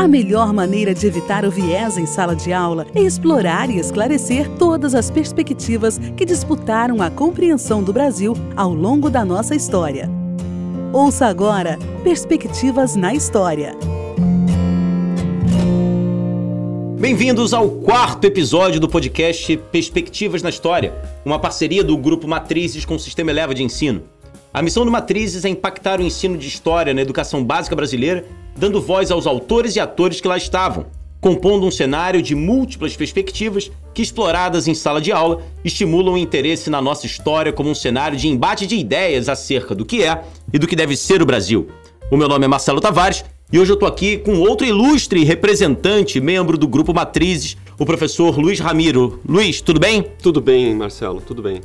A melhor maneira de evitar o viés em sala de aula é explorar e esclarecer todas as perspectivas que disputaram a compreensão do Brasil ao longo da nossa história. Ouça agora Perspectivas na História. Bem-vindos ao quarto episódio do podcast Perspectivas na História, uma parceria do Grupo Matrizes com o Sistema Eleva de Ensino. A missão do Matrizes é impactar o ensino de história na educação básica brasileira, dando voz aos autores e atores que lá estavam, compondo um cenário de múltiplas perspectivas que, exploradas em sala de aula, estimulam o interesse na nossa história como um cenário de embate de ideias acerca do que é e do que deve ser o Brasil. O meu nome é Marcelo Tavares e hoje eu tô aqui com outro ilustre representante, membro do grupo Matrizes, o professor Luiz Ramiro. Luiz, tudo bem? Tudo bem, Marcelo, tudo bem.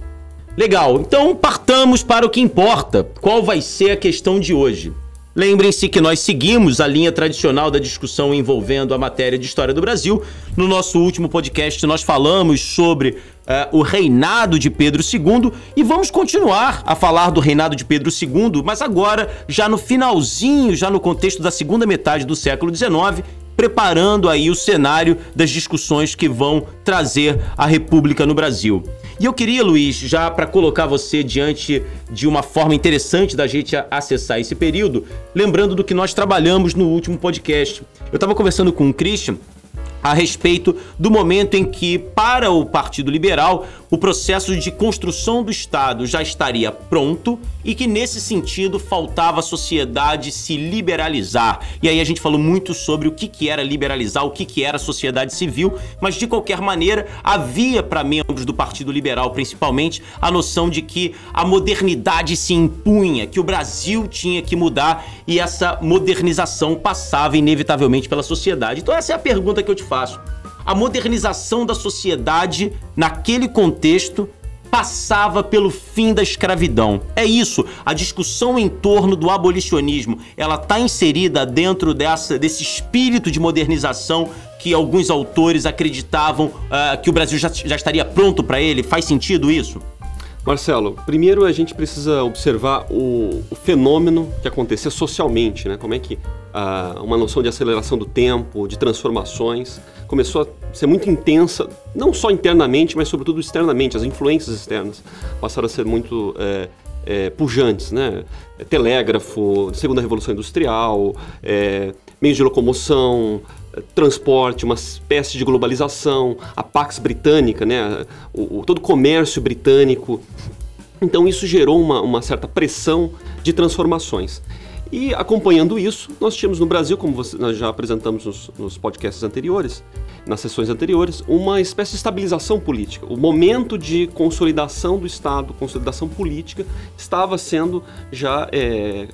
Legal, então partamos para o que importa. Qual vai ser a questão de hoje? Lembrem-se que nós seguimos a linha tradicional da discussão envolvendo a matéria de história do Brasil. No nosso último podcast, nós falamos sobre uh, o reinado de Pedro II e vamos continuar a falar do reinado de Pedro II, mas agora já no finalzinho, já no contexto da segunda metade do século XIX, preparando aí o cenário das discussões que vão trazer a República no Brasil. E eu queria, Luiz, já para colocar você diante de uma forma interessante da gente acessar esse período, lembrando do que nós trabalhamos no último podcast. Eu estava conversando com o Christian a respeito do momento em que, para o Partido Liberal, o processo de construção do Estado já estaria pronto e que, nesse sentido, faltava a sociedade se liberalizar. E aí a gente falou muito sobre o que, que era liberalizar, o que, que era sociedade civil, mas de qualquer maneira havia para membros do Partido Liberal, principalmente, a noção de que a modernidade se impunha, que o Brasil tinha que mudar e essa modernização passava inevitavelmente pela sociedade. Então, essa é a pergunta que eu te faço. A modernização da sociedade naquele contexto passava pelo fim da escravidão. É isso, a discussão em torno do abolicionismo, ela está inserida dentro dessa, desse espírito de modernização que alguns autores acreditavam uh, que o Brasil já, já estaria pronto para ele. Faz sentido isso? Marcelo, primeiro a gente precisa observar o, o fenômeno que acontecia socialmente, né? Como é que uh, uma noção de aceleração do tempo, de transformações, começou a ser muito intensa, não só internamente, mas sobretudo externamente. As influências externas passaram a ser muito é, é, pujantes, né? Telégrafo, segunda revolução industrial, é, meios de locomoção, transporte, uma espécie de globalização, a Pax Britânica, né, o, o todo o comércio britânico. Então isso gerou uma, uma certa pressão de transformações. E acompanhando isso, nós tínhamos no Brasil, como nós já apresentamos nos, nos, podcasts anteriores, nas sessões anteriores, uma espécie de estabilização política. O momento de consolidação do Estado, consolidação política, estava sendo já é,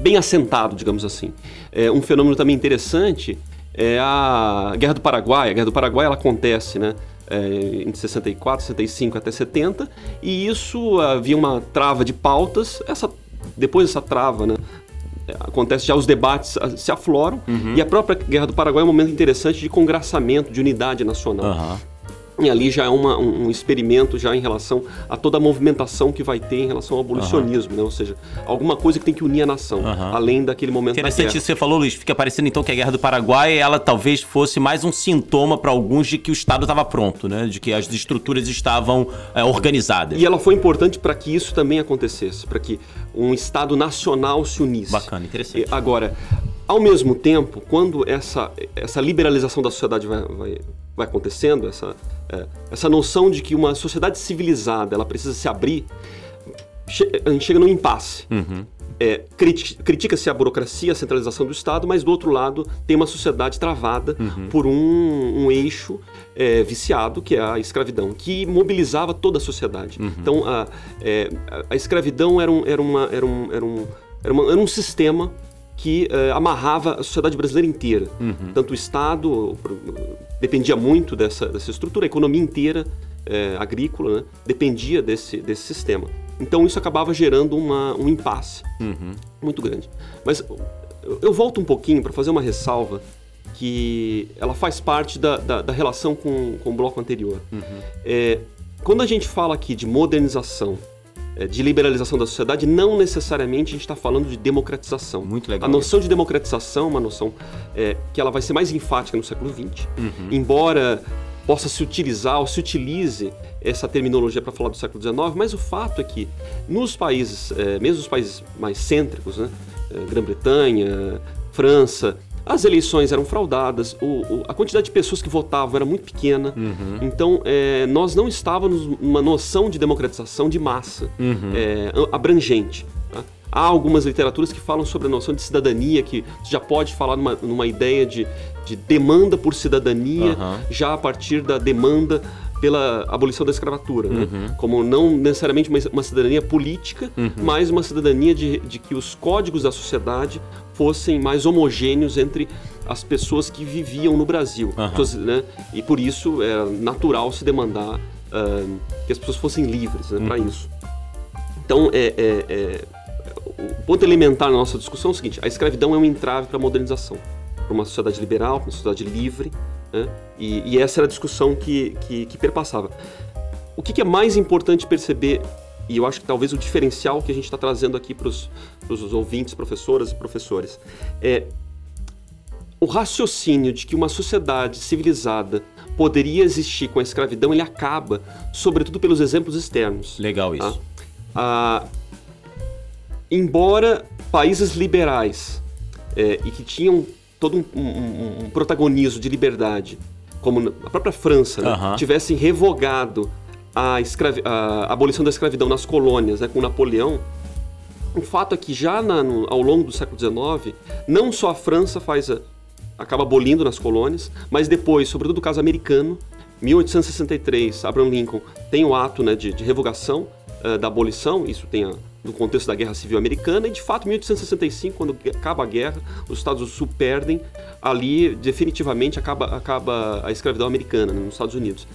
bem assentado, digamos assim. É, um fenômeno também interessante é a Guerra do Paraguai. A Guerra do Paraguai ela acontece, né? É, entre 64, 65 até 70, e isso havia uma trava de pautas. Essa, depois dessa trava, né, acontece já os debates se afloram uhum. e a própria Guerra do Paraguai é um momento interessante de congraçamento, de unidade nacional. Uhum. E ali já é uma, um, um, experimento já em relação a toda a movimentação que vai ter em relação ao abolicionismo, uhum. né? Ou seja, alguma coisa que tem que unir a nação, uhum. além daquele momento Interessante isso que você falou, Luiz. Fica parecendo então que a Guerra do Paraguai, ela talvez fosse mais um sintoma para alguns de que o Estado estava pronto, né? De que as estruturas estavam é, organizadas. E ela foi importante para que isso também acontecesse, para que um Estado nacional se unisse. Bacana, interessante. Agora, ao mesmo tempo, quando essa, essa liberalização da sociedade vai, vai, vai acontecendo, essa, é, essa noção de que uma sociedade civilizada ela precisa se abrir, a gente chega num impasse. Uhum. É, Critica-se a burocracia, a centralização do Estado, mas do outro lado tem uma sociedade travada uhum. por um, um eixo é, viciado, que é a escravidão, que mobilizava toda a sociedade. Uhum. Então, a, é, a escravidão era um, era, uma, era, um, era, um, era, uma, era um sistema que uh, amarrava a sociedade brasileira inteira. Uhum. Tanto o Estado dependia muito dessa, dessa estrutura, a economia inteira uh, agrícola né, dependia desse, desse sistema. Então isso acabava gerando uma, um impasse uhum. muito grande. Mas eu, eu volto um pouquinho para fazer uma ressalva que ela faz parte da, da, da relação com, com o bloco anterior. Uhum. É, quando a gente fala aqui de modernização é, de liberalização da sociedade, não necessariamente a gente está falando de democratização. Muito legal. A noção de democratização é uma noção é, que ela vai ser mais enfática no século XX, uhum. embora possa se utilizar ou se utilize essa terminologia para falar do século XIX, mas o fato é que nos países, é, mesmo os países mais cêntricos, né, Grã-Bretanha, França, as eleições eram fraudadas, o, o, a quantidade de pessoas que votavam era muito pequena. Uhum. Então, é, nós não estávamos numa noção de democratização de massa uhum. é, abrangente. Tá? Há algumas literaturas que falam sobre a noção de cidadania, que já pode falar numa, numa ideia de, de demanda por cidadania, uhum. já a partir da demanda pela abolição da escravatura, né? uhum. né? como não necessariamente uma, uma cidadania política, uhum. mas uma cidadania de, de, que os códigos da sociedade fossem mais homogêneos entre as pessoas que viviam no Brasil. Uhum. né? E por isso é natural se demandar uh, que as pessoas fossem livres né, para uhum. isso. Então, é, é, é, o ponto elementar na nossa discussão é o seguinte: a escravidão é um entrave para a modernização, para uma sociedade liberal, para uma sociedade livre, né? e, e, essa era a discussão que, que, que perpassava. O que, que é mais importante perceber e eu acho que talvez o diferencial que a gente está trazendo aqui para os ouvintes, professoras e professores, é o raciocínio de que uma sociedade civilizada poderia existir com a escravidão, ele acaba, sobretudo pelos exemplos externos. Legal isso. Tá? Ah, embora países liberais é, e que tinham todo um, um, um, protagonismo de liberdade, como a própria França, né, tivessem revogado a, a abolição da escravidão nas colônias, né, com Napoleão, o fato é que já na, no, ao longo do século XIX, não só a França faz a, acaba abolindo nas colônias, mas depois, sobretudo o caso americano, 1863, Abraham Lincoln tem o ato né, de, de revogação uh, da abolição, isso tem a, no contexto da Guerra Civil Americana, e de fato, em 1865, quando acaba a guerra, os Estados Unidos Sul perdem, ali definitivamente acaba, acaba a escravidão americana né, nos Estados Unidos.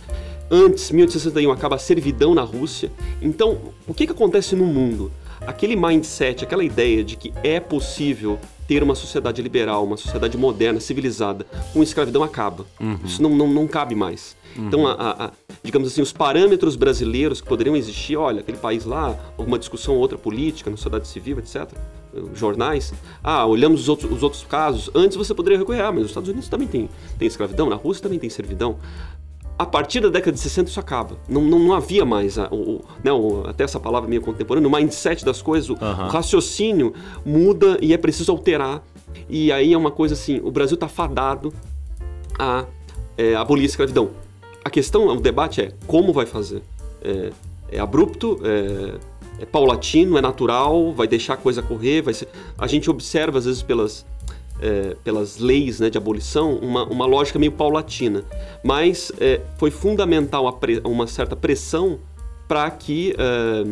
Antes, 1861, acaba a servidão na Rússia. Então, o que, que acontece no mundo? Aquele mindset, aquela ideia de que é possível ter uma sociedade liberal, uma sociedade moderna, civilizada, com escravidão acaba. Uhum. Isso não, não, não cabe mais. Uhum. Então, a, a, a, digamos assim, os parâmetros brasileiros que poderiam existir, olha, aquele país lá, alguma discussão ou outra política, na sociedade civil, etc., jornais, ah, olhamos os outros, os outros casos, antes você poderia recorrer, ah, mas os Estados Unidos também tem, tem escravidão, na Rússia também tem servidão a partir da década de 60 isso acaba. Não, não, não havia mais, a, o, né, o, até essa palavra meio contemporânea, o mindset das coisas, o, uhum. o raciocínio muda e é preciso alterar. E aí é uma coisa assim, o Brasil está fadado a é, abolir a escravidão. A questão, o debate é como vai fazer. É, é abrupto, é, é paulatino, é natural, vai deixar a coisa correr, vai ser... A gente observa às vezes pelas é, pelas leis né, de abolição, uma, uma lógica meio paulatina. Mas é, foi fundamental pre, uma certa pressão para que, é,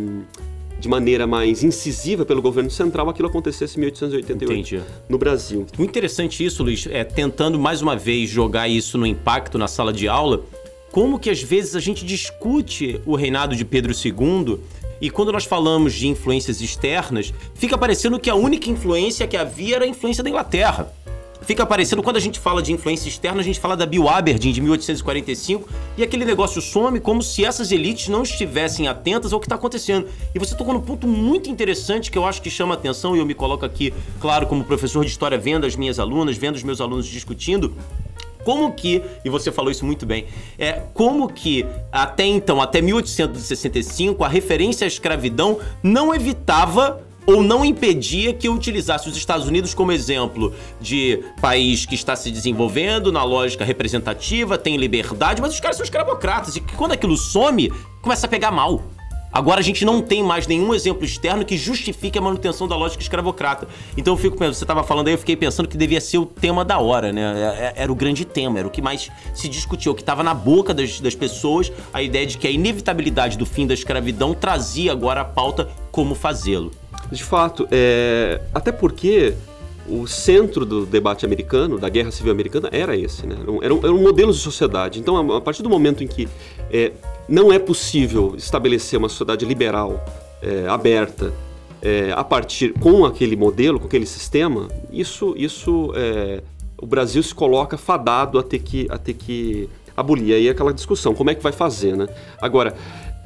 de maneira mais incisiva pelo governo central, aquilo acontecesse em 1888 Entendi. no Brasil. Muito interessante isso, Luiz. É, tentando mais uma vez jogar isso no impacto na sala de aula, como que às vezes a gente discute o reinado de Pedro II e quando nós falamos de influências externas, fica parecendo que a única influência que havia era a influência da Inglaterra. Fica parecendo, quando a gente fala de influência externa, a gente fala da Bill Aberdeen de 1845 e aquele negócio some como se essas elites não estivessem atentas ao que está acontecendo. E você tocou num ponto muito interessante que eu acho que chama atenção e eu me coloco aqui, claro, como professor de história, vendo as minhas alunas, vendo os meus alunos discutindo, como que, e você falou isso muito bem, é como que até então, até 1865, a referência à escravidão não evitava ou não impedia que eu utilizasse os Estados Unidos como exemplo de país que está se desenvolvendo na lógica representativa, tem liberdade, mas os caras são escravocratas e quando aquilo some, começa a pegar mal. Agora a gente não tem mais nenhum exemplo externo que justifique a manutenção da lógica escravocrata. Então eu fico pensando, você estava falando aí, eu fiquei pensando que devia ser o tema da hora, né? É, é, era o grande tema, era o que mais se discutiu, o que estava na boca das, das pessoas, a ideia de que a inevitabilidade do fim da escravidão trazia agora a pauta como fazê-lo. De fato, é... até porque o centro do debate americano, da guerra civil americana, era esse, né? Era um, modelo de sociedade. Então, a partir do momento em que é, não é possível estabelecer uma sociedade liberal, é, aberta, é, a partir com aquele modelo, com aquele sistema, isso, isso é, o Brasil se coloca fadado a ter que, a ter que abolir. Aí aquela discussão, como é que vai fazer, né? Agora,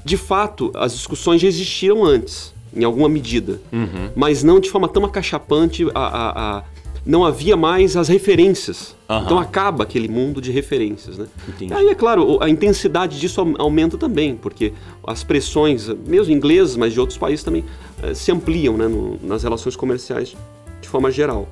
de fato, as discussões já existiram antes, em alguma medida, uhum. mas não de forma tão acachapante. A, a, a, não havia mais as referências. Uhum. Então acaba aquele mundo de referências, né? Entendi. Aí, é claro, a intensidade disso aumenta também, porque as pressões, mesmo inglesas, mas de outros países também, eh, se ampliam né, no, nas relações comerciais de forma geral.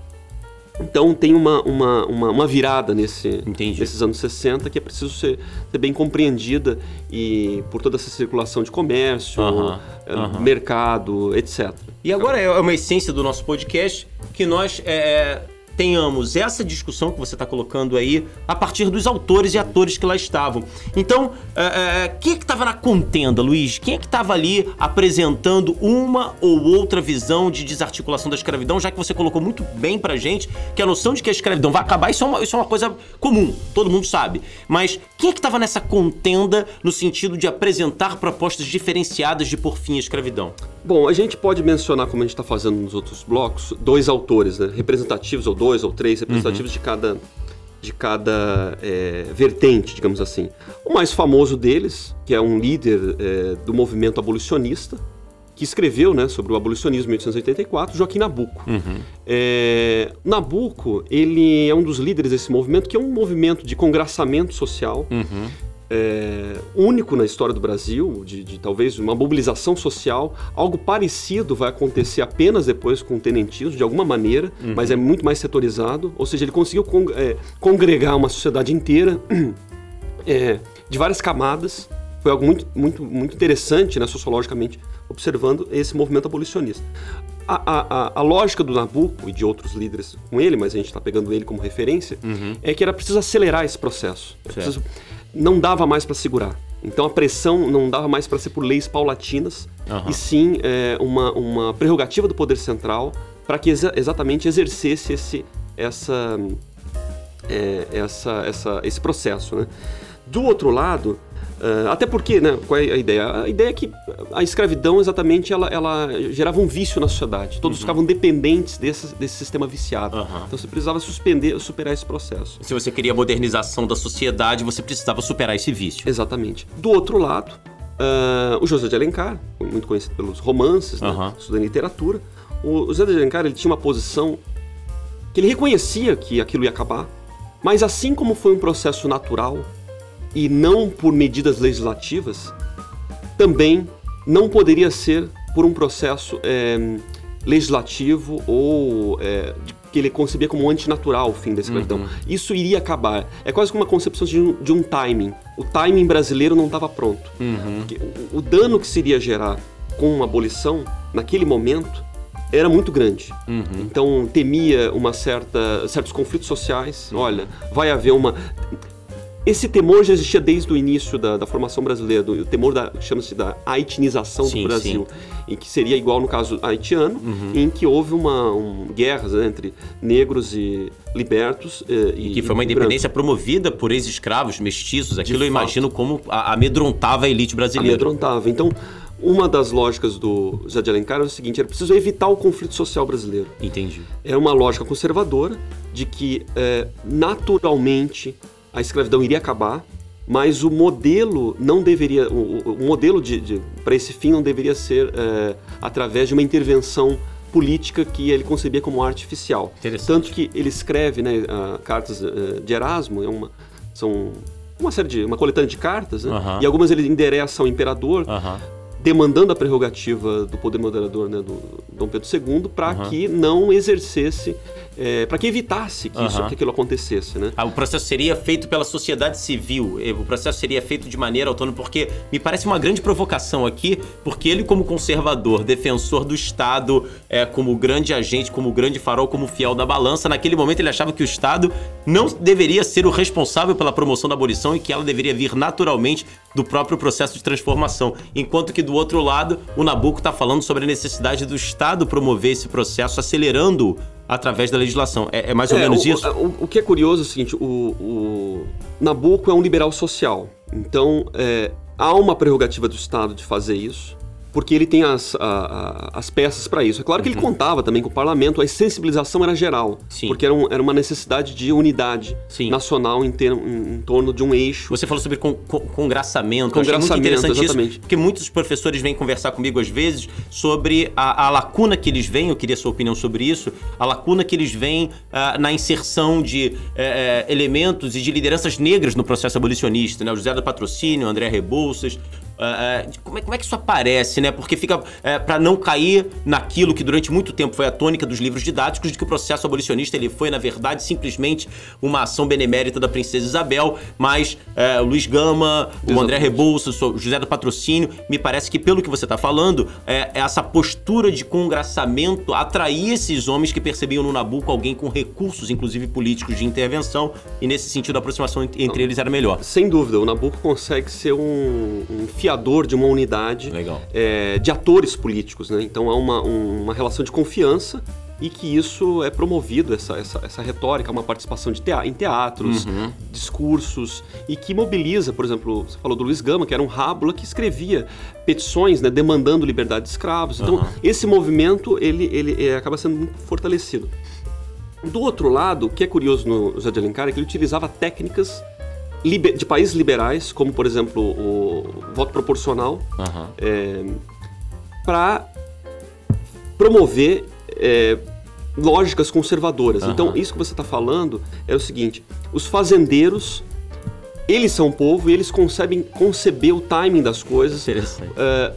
Então tem uma, uma, uma, uma virada nesse, nesses anos 60 que é preciso ser, ser, bem compreendida e por toda essa circulação de comércio, uh -huh, uh -huh. mercado, etc. E agora é uma essência do nosso podcast que nós é, tenhamos essa discussão que você está colocando aí a partir dos autores e atores que lá estavam. Então, é, é, quem é que estava na contenda, Luiz? Quem é que estava ali apresentando uma ou outra visão de desarticulação da escravidão, já que você colocou muito bem pra gente que a noção de que a escravidão vai acabar, isso é uma, isso é uma coisa comum, todo mundo sabe. Mas quem é que estava nessa contenda no sentido de apresentar propostas diferenciadas de por fim a escravidão? Bom, a gente pode mencionar, como a gente está fazendo nos outros blocos, dois autores, né? representativos ou dois ou três representativos uhum. de cada, de cada é, vertente, digamos assim. O mais famoso deles, que é um líder é, do movimento abolicionista, que escreveu né, sobre o abolicionismo em 1884, Joaquim Nabuco. Uhum. É, Nabuco, ele é um dos líderes desse movimento, que é um movimento de congraçamento social, uhum é, único na história do Brasil, de, de, talvez uma mobilização social. Algo parecido vai acontecer apenas depois com o tenentismo, de alguma maneira, uhum. mas é muito mais setorizado. Ou seja, ele conseguiu con é, congregar uma sociedade inteira é, de várias camadas. Foi algo muito, muito, muito interessante, né, sociologicamente, observando esse movimento abolicionista. A, a, a, lógica do Nabucco e de outros líderes com ele, mas a gente está pegando ele como referência, uhum. é que era preciso acelerar esse processo. Preciso, não dava mais para segurar. Então a pressão não dava mais para ser por leis paulatinas, uhum. e sim é, uma, uma prerrogativa do poder central para que exa exatamente exercesse esse, essa, é, essa, essa, esse processo. Né? Do outro lado, Uh, até porque, né, qual é a ideia? A ideia é que a escravidão, exatamente, ela, ela gerava um vício na sociedade. Todos uhum. ficavam dependentes desse, desse sistema viciado. Uhum. Então você precisava suspender, superar esse processo. Se você queria a modernização da sociedade, você precisava superar esse vício. Exatamente. Do outro lado, uh, o José de Alencar, muito conhecido pelos romances, né, uhum. estudando literatura, o José de Alencar ele tinha uma posição que ele reconhecia que aquilo ia acabar, mas assim como foi um processo natural, e não por medidas legislativas, também não poderia ser por um processo é, legislativo ou é, que ele concebia como antinatural o fim da escravidão. Uhum. Isso iria acabar. É quase como uma concepção de um, de um timing. O timing brasileiro não estava pronto. Uhum. O, o, dano que seria gerar com uma abolição, naquele momento, era muito grande. Uhum. Então temia uma certa certos conflitos sociais. Olha, vai haver uma esse temor já existia desde o início da, da formação brasileira, do, o temor da chama-se da haitinização sim, do Brasil, sim. em que seria igual no caso haitiano, uhum. em que houve uma um, guerras né, entre negros e libertos eh, e, e, que foi uma independência promovida por ex-escravos mestiços. Aquilo eu imagino como amedrontava a elite brasileira. Amedrontava. Então uma das lógicas do José de Alencar era o seguinte: era preciso evitar o conflito social brasileiro. Entendi. Era uma lógica conservadora de que eh, naturalmente a escravidão iria acabar, mas o modelo não deveria, o, o modelo de, de para esse fim não deveria ser é, através de uma intervenção política que ele concebia como artificial. Tanto que ele escreve, né, cartas uh, de Erasmo, é uma, são uma série de uma coletânea de cartas, né, e algumas ele endereça ao imperador. Demandando a prerrogativa do poder moderador né, do Dom Pedro II para uhum. que não exercesse, é, para que evitasse que, uhum. isso, que aquilo acontecesse. Né? Ah, o processo seria feito pela sociedade civil, o processo seria feito de maneira autônoma, porque me parece uma grande provocação aqui, porque ele, como conservador, defensor do Estado, é, como grande agente, como grande farol, como fiel da balança, naquele momento ele achava que o Estado não deveria ser o responsável pela promoção da abolição e que ela deveria vir naturalmente do próprio processo de transformação. Enquanto que do outro lado, o Nabucco está falando sobre a necessidade do Estado promover esse processo, acelerando através da legislação. É, é mais ou é, menos o, isso? O, o, que é curioso é o seguinte: o, o Nabucco é um liberal social. Então, é, há uma prerrogativa do Estado de fazer isso. Porque ele tem as, a, a, as peças para isso. É claro que ele contava também com o parlamento, a sensibilização era geral, Sim. porque era, um- era uma necessidade de unidade Sim. nacional em, ter- em- em torno de um eixo. Você falou sobre con con congraçamento. Achei muito Congraçamento, interessante exatamente. isso, porque muitos professores vêm conversar comigo às vezes sobre a, a lacuna que eles veem, eu queria sua opinião sobre isso, a lacuna que eles veem ah, na inserção de eh, elementos e de lideranças negras no processo abolicionista, né? O José do Patrocínio, o André Rebouças. Ah, ah, como, é, como é que isso aparece, né? Porque fica para não cair naquilo que durante muito tempo foi a tônica dos livros didáticos de que o processo abolicionista ele foi na verdade simplesmente uma ação benemérita da princesa Isabel, mas eh, o Luiz Gama, o André Rebouças, o José do Patrocínio, me parece que pelo que você está falando, é, essa postura de congraçamento atraía esses homens que percebiam no Nabucco alguém com recursos, inclusive políticos, de intervenção, e nesse sentido a aproximação ent- entre eles era melhor. Sem dúvida, o Nabucco consegue ser um, um fiador de uma unidade Legal. é, de atores políticos, né? Então há uma, um- uma relação de confiança e que isso é promovido, essa, essa, essa retórica, uma participação de tea- em teatros, Uhum. discursos, e que mobiliza, por exemplo, você falou do Luiz Gama, que era um rábula que escrevia petições né, demandando liberdade de escravos. Então, Aham. esse movimento ele, ele é, acaba sendo muito fortalecido. Do outro lado, o que é curioso no José de Alencar é que ele utilizava técnicas de países liberais, como por exemplo o voto proporcional, Aham. para promover é, lógicas conservadoras. Aham. Então, isso que você está falando é o seguinte: os fazendeiros, eles são povo e eles concebem conceber o timing das coisas Interessante. é,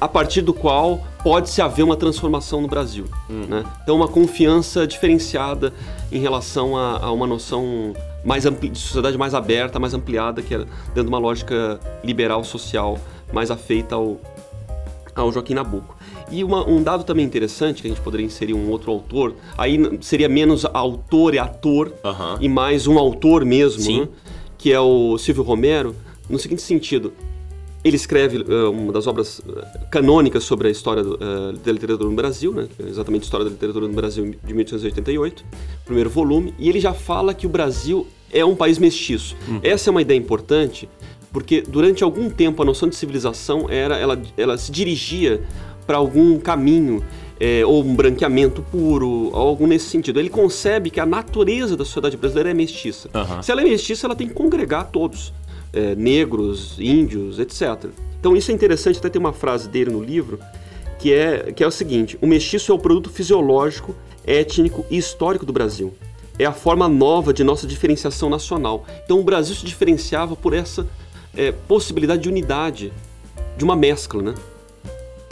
a partir do qual pode-se haver uma transformação no Brasil. né? Então, uma confiança diferenciada em relação a, a uma noção mais ampli- de sociedade mais aberta, mais ampliada, que é dentro de uma lógica liberal social mais afeita ao, ao Joaquim Nabuco. E uma- um dado também interessante, que a gente poderia inserir um outro autor, aí seria menos autor e ator, Aham. e mais um autor mesmo, né? que é o Silvio Romero, no seguinte sentido. Ele escreve eh, uma das obras eh, canônicas sobre a história do, eh, da literatura no Brasil, né? exatamente a história da literatura no Brasil de 1888, primeiro volume, e ele já fala que o Brasil é um país mestiço. Essa é uma ideia importante, porque durante algum tempo a noção de civilização era, ela, ela se dirigia para algum caminho é, ou um branqueamento puro, ou algo nesse sentido. Ele concebe que a natureza da sociedade brasileira é mestiça. Aham. Se ela é mestiça, ela tem que congregar todos, é, negros, índios, etc. Então isso é interessante, até tem uma frase dele no livro, que é, que é o seguinte, o mestiço é o produto fisiológico, étnico e histórico do Brasil. É a forma nova de nossa diferenciação nacional. Então o Brasil se diferenciava por essa é, possibilidade de unidade, de uma mescla, né?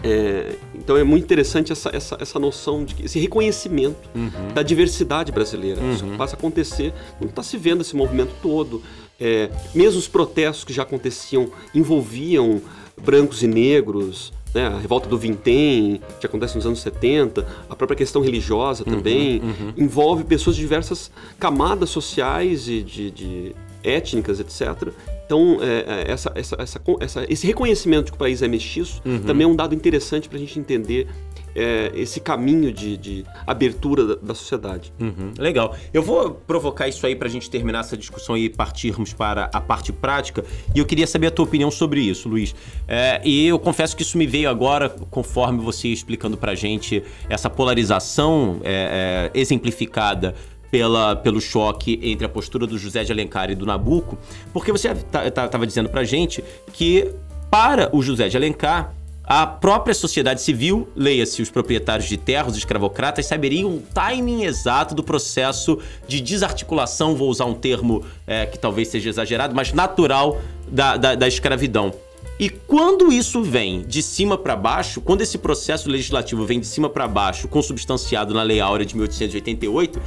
É, então é muito interessante essa, essa, essa noção, de esse reconhecimento da diversidade brasileira. Isso passa a acontecer, não está se vendo esse movimento todo. É, mesmo os protestos que já aconteciam envolviam brancos e negros, né? a revolta do Vintém, que acontece nos anos 70, a própria questão religiosa também, envolve pessoas de diversas camadas sociais e de, de étnicas, etc. Então, é, é, essa, essa, essa, esse reconhecimento de que o país é mestiço também é um dado interessante para a gente entender é, esse caminho de, de abertura da, da sociedade. Uhum, legal. Eu vou provocar isso aí pra gente terminar essa discussão e partirmos para a parte prática. E eu queria saber a tua opinião sobre isso, Luiz. É, e eu confesso que isso me veio agora, conforme você explicando pra gente essa polarização é, é, exemplificada pela, pelo choque entre a postura do José de Alencar e do Nabucco, porque você estava dizendo pra gente que para o José de Alencar a própria sociedade civil, leia-se os proprietários de terras, os escravocratas, saberiam o timing exato do processo de desarticulação, vou usar um termo é, que talvez seja exagerado, mas natural da, da, da escravidão. E quando isso vem de cima para baixo, quando esse processo legislativo vem de cima para baixo, consubstanciado na Lei Áurea de 1888,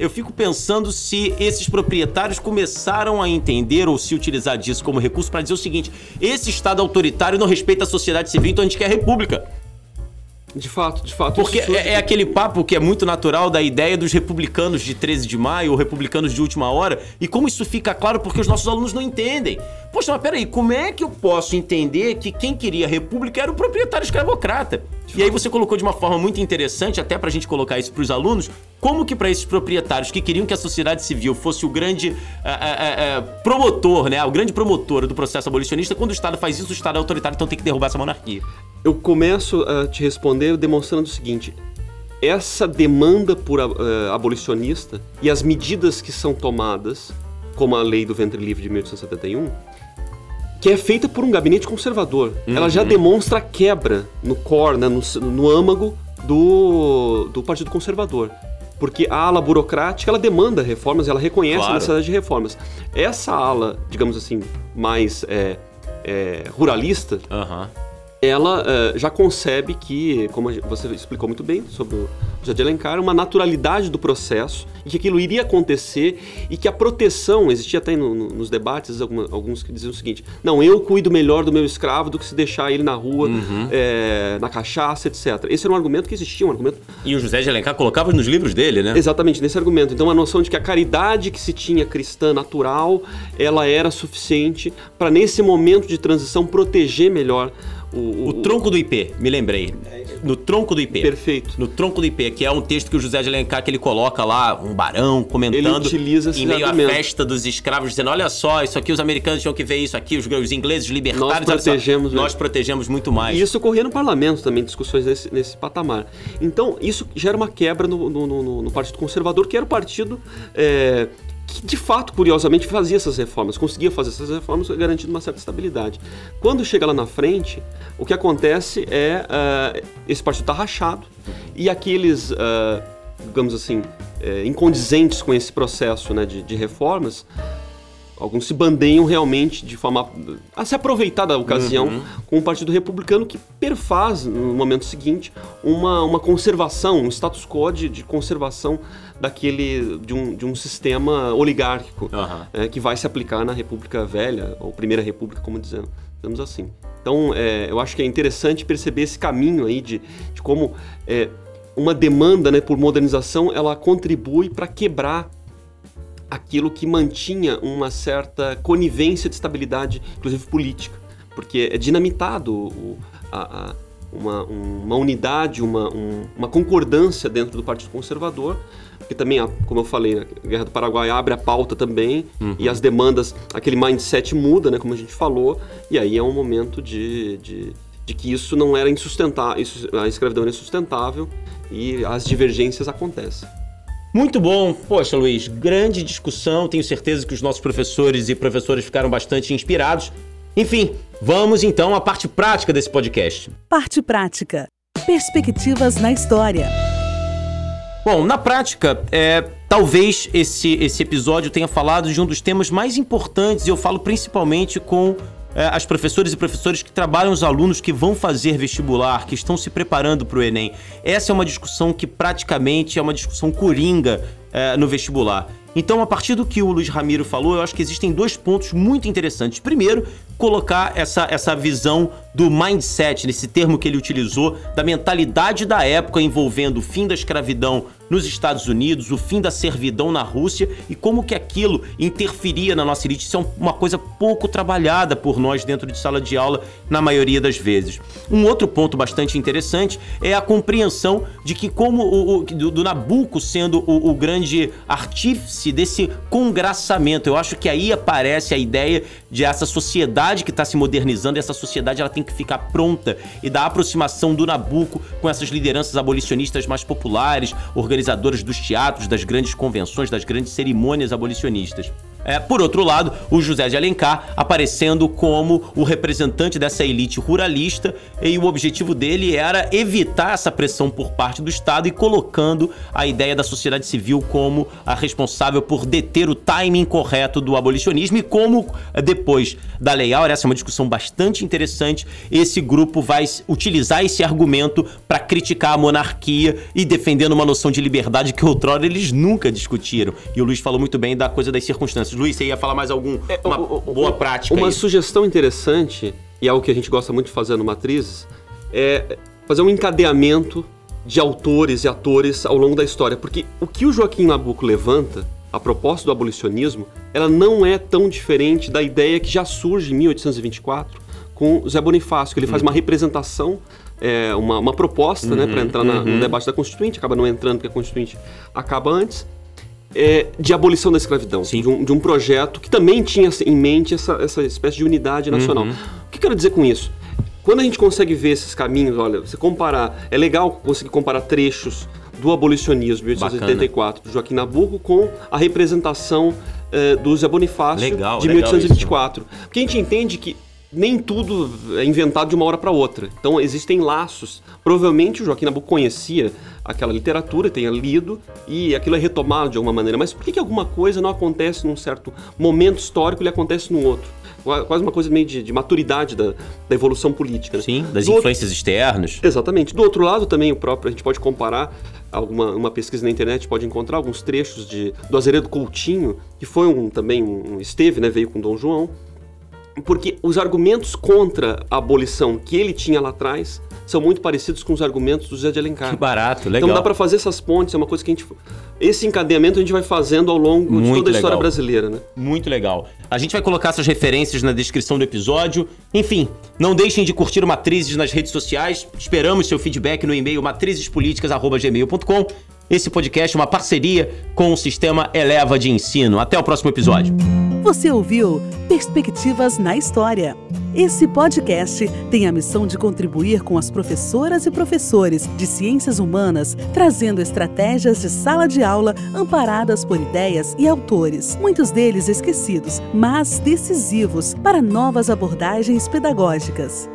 eu fico pensando se esses proprietários começaram a entender ou se utilizar disso como recurso para dizer o seguinte: esse Estado autoritário não respeita a sociedade civil, então a gente quer república. De fato, de fato. Porque é, é aquele papo que é muito natural da ideia dos republicanos de 13 de maio ou republicanos de última hora. E como isso fica claro porque os nossos alunos não entendem. Poxa, mas peraí, como é que eu posso entender que quem queria república era o proprietário escravocrata? E aí você colocou de uma forma muito interessante, até pra gente colocar isso pros alunos, como que pra esses proprietários que queriam que a sociedade civil fosse o grande ah, ah, ah, promotor, né? O grande promotor do processo abolicionista, quando o Estado faz isso, o Estado é autoritário, então tem que derrubar essa monarquia. Eu começo a te responder demonstrando o seguinte: essa demanda por uh, abolicionista e as medidas que são tomadas, como a lei do ventre livre de 1871, que é feita por um gabinete conservador. Uhum. Ela já demonstra a quebra no core, né, no, no âmago do, do Partido Conservador. Porque a ala burocrática, ela demanda reformas, ela reconhece claro. a necessidade de reformas. Essa ala, digamos assim, mais é, é, ruralista, uhum ela uh, já concebe que, como você explicou muito bem sobre o José de Alencar, uma naturalidade do processo e que aquilo iria acontecer e que a proteção, existia até no, no, nos debates alguma, alguns que diziam o seguinte, não, eu cuido melhor do meu escravo do que se deixar ele na rua, uhum. é, na cachaça, etc. Esse era um argumento que existia, um argumento... E o José de Alencar colocava nos livros dele, né? Exatamente, nesse argumento. Então a noção de que a caridade que se tinha cristã natural, ela era suficiente para nesse momento de transição proteger melhor o, o, o, tronco do IP, me lembrei. No tronco do IP. Perfeito. No tronco do IP, que é um texto que o José de Alencar que ele coloca lá, um barão comentando ele utiliza em meio argumento. à festa dos escravos, dizendo: olha só, isso aqui os americanos tinham que ver isso aqui, os, os ingleses, os libertários. Nós protegemos, só, nós protegemos muito mais. E isso ocorria no parlamento também, discussões nesse, nesse patamar. Então, isso gera uma quebra no, no, no, no Partido Conservador, que era o partido é, que de fato, curiosamente, fazia essas reformas, conseguia fazer essas reformas garantindo uma certa estabilidade. Quando chega lá na frente, o que acontece é uh, esse partido está rachado e aqueles, uh, digamos assim, uh, incondizentes com esse processo né, de, de reformas alguns se bandeiam realmente de forma a se aproveitar da ocasião uhum. com o Partido Republicano que perfaz no momento seguinte uma, uma conservação, um status quo de, de conservação daquele de um, de um sistema oligárquico uhum. é, que vai se aplicar na República Velha ou Primeira República, como dizendo, digamos assim. Então, é, eu acho que é interessante perceber esse caminho aí de, de como é, uma demanda né, por modernização ela contribui para quebrar aquilo que mantinha uma certa conivência de estabilidade, inclusive política, porque é dinamitado o, a, a, uma, uma, unidade, uma, um, uma concordância dentro do Partido Conservador, que também, como eu falei, a Guerra do Paraguai abre a pauta também, uhum. e as demandas, aquele mindset muda, né, como a gente falou, e aí é um momento de, de, de que isso não era insustentável, isso, a escravidão era insustentável, e as divergências acontecem. Muito bom. Poxa, Luiz, grande discussão. Tenho certeza que os nossos professores e professoras ficaram bastante inspirados. Enfim, vamos então à parte prática desse podcast. Parte prática. Perspectivas na história. Bom, na prática, é, talvez esse, esse episódio tenha falado de um dos temas mais importantes, e eu falo principalmente com é, as professoras e professores que trabalham os alunos que vão fazer vestibular, que estão se preparando para o Enem. Essa é uma discussão que praticamente é uma discussão coringa é, no vestibular. Então, a partir do que o Luiz Ramiro falou, eu acho que existem dois pontos muito interessantes. Primeiro, colocar essa, essa visão do mindset, nesse termo que ele utilizou, da mentalidade da época envolvendo o fim da escravidão nos Estados Unidos, o fim da servidão na Rússia e como que aquilo interferia na nossa elite. Isso é uma coisa pouco trabalhada por nós dentro de sala de aula na maioria das vezes. Um outro ponto bastante interessante é a compreensão de que como o, o do, do, Nabucco sendo o, o grande artífice desse congraçamento, eu acho que aí aparece a ideia de essa sociedade que está se modernizando, essa sociedade ela tem que ficar pronta e da aproximação do Nabucco com essas lideranças abolicionistas mais populares, organizadoras dos teatros, das grandes convenções, das grandes cerimônias abolicionistas. É, por outro lado, o José de Alencar aparecendo como o representante dessa elite ruralista e o objetivo dele era evitar essa pressão por parte do Estado e colocando a ideia da sociedade civil como a responsável por deter o timing correto do abolicionismo e como depois da Lei Áurea, essa é uma discussão bastante interessante, esse grupo vai utilizar esse argumento para criticar a monarquia e defendendo uma noção de liberdade que outrora eles nunca discutiram. E o Luiz falou muito bem da coisa das circunstâncias Luiz, você ia falar mais algum é, boa prática? Uma aí? sugestão interessante, e é algo que a gente gosta muito de fazer no Matrizes, é fazer um encadeamento de autores e atores ao longo da história. Porque o que o Joaquim Nabuco levanta, a proposta do abolicionismo, ela não é tão diferente da ideia que já surge em 1824 com Zé Bonifácio, que ele faz uhum. uma representação é, uma, uma, proposta né, uhum, né, para entrar na, uhum. no debate da Constituinte, acaba não entrando porque a Constituinte acaba antes, é, de abolição da escravidão, de um, de um, projeto que também tinha em mente essa, essa espécie de unidade nacional. Uhum. O que quero dizer com isso? Quando a gente consegue ver esses caminhos, olha, você comparar, é legal conseguir comparar trechos do abolicionismo de 1884 do Joaquim Nabuco com a representação eh, do Zé Bonifácio Legal, de legal 1824. Porque a gente entende que nem tudo é inventado de uma hora para outra. Então existem laços. Provavelmente o Joaquim Nabuco conhecia aquela literatura, tenha lido e aquilo é retomado de alguma maneira. Mas por que, que alguma coisa não acontece num certo momento histórico e ele acontece num outro? Quase uma coisa meio de, de maturidade da, da, evolução política. Né? Sim, das Do influências outro... externas. Exatamente. Do outro lado também o próprio, a gente pode comparar alguma uma pesquisa na internet pode encontrar alguns trechos de do Azeredo Coutinho, que foi um também um esteve, né, veio com Dom João, porque os argumentos contra a abolição que ele tinha lá atrás são muito parecidos com os argumentos do José de Alencar. Que barato, legal. Então dá para fazer essas pontes, é uma coisa que a gente esse encadeamento a gente vai fazendo ao longo muito de toda a história legal. brasileira, né? Muito legal. A gente vai colocar essas referências na descrição do episódio. Enfim, não deixem de curtir o Matrizes nas redes sociais. Esperamos seu feedback no e-mail matrizespoliticas@gmail.com. Esse podcast é uma parceria com o sistema Eleva de Ensino. Até o próximo episódio. Você ouviu Perspectivas na História. Esse podcast tem a missão de contribuir com as professoras e professores de ciências humanas, trazendo estratégias de sala de aula amparadas por ideias e autores, muitos deles esquecidos, mas decisivos para novas abordagens pedagógicas.